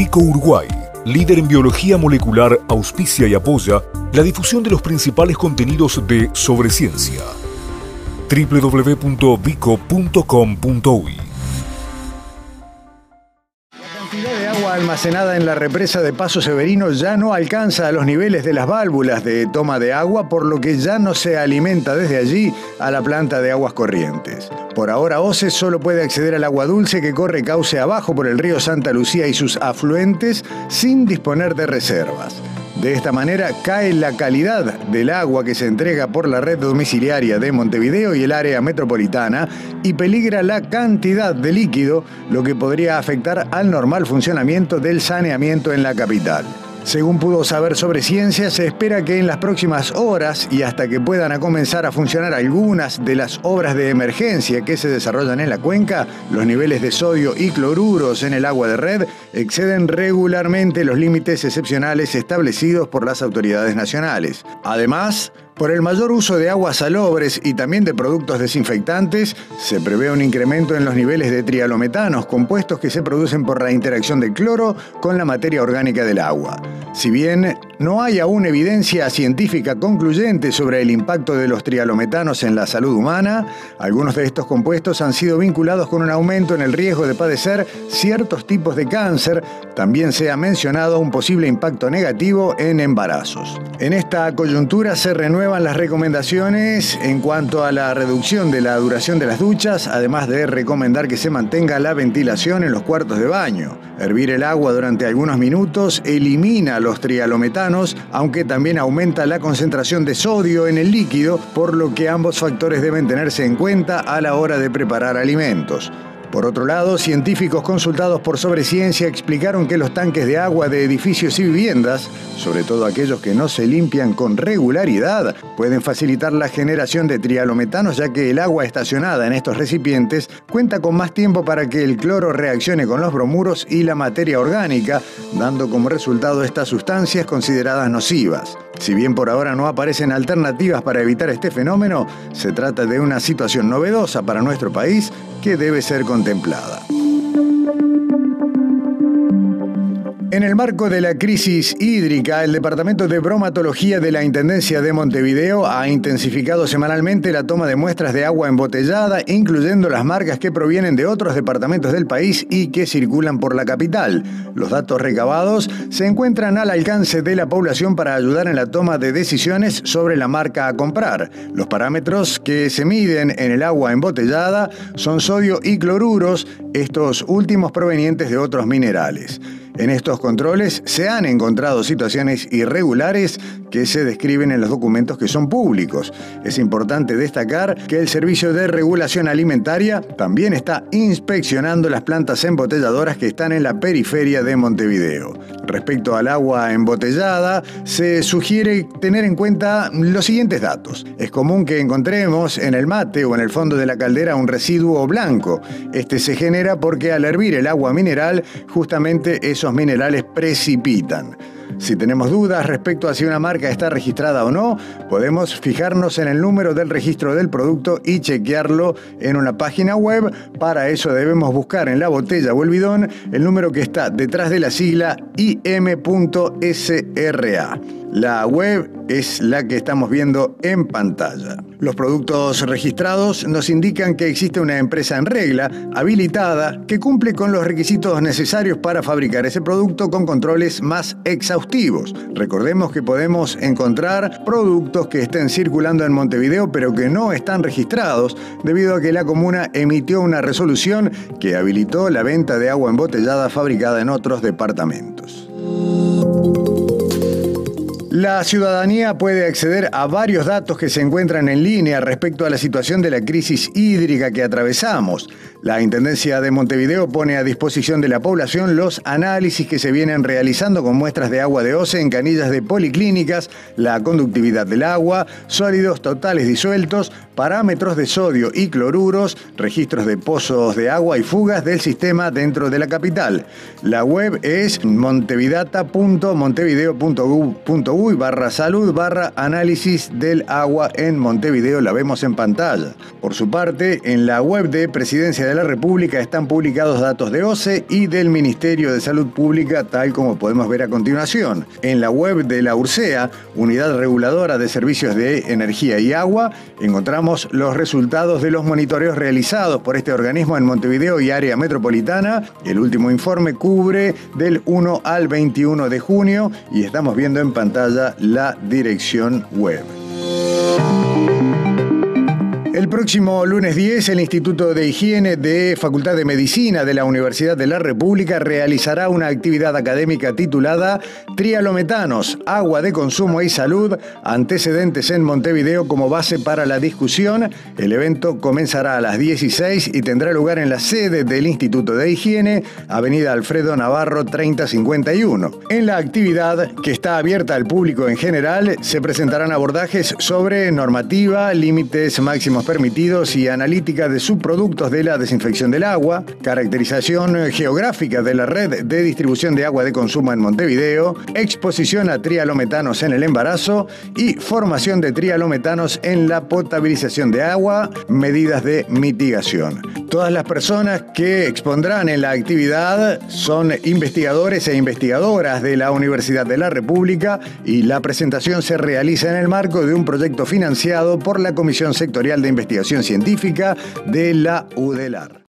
Vico Uruguay, líder en biología molecular, auspicia y apoya la difusión de los principales contenidos de Sobre Ciencia. Almacenada en la represa de Paso Severino ya no alcanza a los niveles de las válvulas de toma de agua, por lo que ya no se alimenta desde allí a la planta de aguas corrientes. Por ahora, OCE solo puede acceder al agua dulce que corre cauce abajo por el río Santa Lucía y sus afluentes sin disponer de reservas. De esta manera cae la calidad del agua que se entrega por la red domiciliaria de Montevideo y el área metropolitana y peligra la cantidad de líquido, lo que podría afectar al normal funcionamiento del saneamiento en la capital. Según pudo saber sobre ciencia, se espera que en las próximas horas y hasta que puedan comenzar a funcionar algunas de las obras de emergencia que se desarrollan en la cuenca, los niveles de sodio y cloruros en el agua de red exceden regularmente los límites excepcionales establecidos por las autoridades nacionales. Además, por el mayor uso de aguas salobres y también de productos desinfectantes, se prevé un incremento en los niveles de trialometanos, compuestos que se producen por la interacción del cloro con la materia orgánica del agua. Si bien no hay aún evidencia científica concluyente sobre el impacto de los trialometanos en la salud humana, algunos de estos compuestos han sido vinculados con un aumento en el riesgo de padecer ciertos tipos de cáncer. También se ha mencionado un posible impacto negativo en embarazos. En esta coyuntura se renueva las recomendaciones en cuanto a la reducción de la duración de las duchas, además de recomendar que se mantenga la ventilación en los cuartos de baño. Hervir el agua durante algunos minutos elimina los trialometanos, aunque también aumenta la concentración de sodio en el líquido, por lo que ambos factores deben tenerse en cuenta a la hora de preparar alimentos. Por otro lado, científicos consultados por Sobreciencia explicaron que los tanques de agua de edificios y viviendas, sobre todo aquellos que no se limpian con regularidad, pueden facilitar la generación de trialometanos ya que el agua estacionada en estos recipientes cuenta con más tiempo para que el cloro reaccione con los bromuros y la materia orgánica, dando como resultado estas sustancias consideradas nocivas. Si bien por ahora no aparecen alternativas para evitar este fenómeno, se trata de una situación novedosa para nuestro país que debe ser contemplada. En el marco de la crisis hídrica, el Departamento de Bromatología de la Intendencia de Montevideo ha intensificado semanalmente la toma de muestras de agua embotellada, incluyendo las marcas que provienen de otros departamentos del país y que circulan por la capital. Los datos recabados se encuentran al alcance de la población para ayudar en la toma de decisiones sobre la marca a comprar. Los parámetros que se miden en el agua embotellada son sodio y cloruros, estos últimos provenientes de otros minerales. En estos controles se han encontrado situaciones irregulares que se describen en los documentos que son públicos. Es importante destacar que el Servicio de Regulación Alimentaria también está inspeccionando las plantas embotelladoras que están en la periferia de Montevideo. Respecto al agua embotellada, se sugiere tener en cuenta los siguientes datos. Es común que encontremos en el mate o en el fondo de la caldera un residuo blanco. Este se genera porque al hervir el agua mineral, justamente esos minerales precipitan. Si tenemos dudas respecto a si una marca está registrada o no, podemos fijarnos en el número del registro del producto y chequearlo en una página web. Para eso debemos buscar en la botella o el bidón el número que está detrás de la sigla im.sra. La web es la que estamos viendo en pantalla. Los productos registrados nos indican que existe una empresa en regla, habilitada, que cumple con los requisitos necesarios para fabricar ese producto con controles más exhaustivos. Recordemos que podemos encontrar productos que estén circulando en Montevideo pero que no están registrados debido a que la comuna emitió una resolución que habilitó la venta de agua embotellada fabricada en otros departamentos. La ciudadanía puede acceder a varios datos que se encuentran en línea respecto a la situación de la crisis hídrica que atravesamos. La Intendencia de Montevideo pone a disposición de la población los análisis que se vienen realizando con muestras de agua de OCE en canillas de policlínicas, la conductividad del agua, sólidos totales disueltos, parámetros de sodio y cloruros, registros de pozos de agua y fugas del sistema dentro de la capital. La web es montevidata.montevideo.gov.uy uy barra salud barra análisis del agua en Montevideo. La vemos en pantalla. Por su parte, en la web de Presidencia de la República están publicados datos de OCE y del Ministerio de Salud Pública, tal como podemos ver a continuación. En la web de la URSEA, Unidad Reguladora de Servicios de Energía y Agua, encontramos los resultados de los monitoreos realizados por este organismo en Montevideo y área metropolitana. El último informe cubre del 1 al 21 de junio y estamos viendo en pantalla la dirección web. Próximo lunes 10, el Instituto de Higiene de Facultad de Medicina de la Universidad de la República realizará una actividad académica titulada Trialometanos, agua de consumo y salud, antecedentes en Montevideo como base para la discusión. El evento comenzará a las 16 y tendrá lugar en la sede del Instituto de Higiene, Avenida Alfredo Navarro 3051. En la actividad, que está abierta al público en general, se presentarán abordajes sobre normativa, límites máximos y analítica de subproductos de la desinfección del agua, caracterización geográfica de la red de distribución de agua de consumo en Montevideo, exposición a trialometanos en el embarazo y formación de trialometanos en la potabilización de agua, medidas de mitigación. Todas las personas que expondrán en la actividad son investigadores e investigadoras de la Universidad de la República y la presentación se realiza en el marco de un proyecto financiado por la Comisión Sectorial de Investigación Científica de la UDELAR.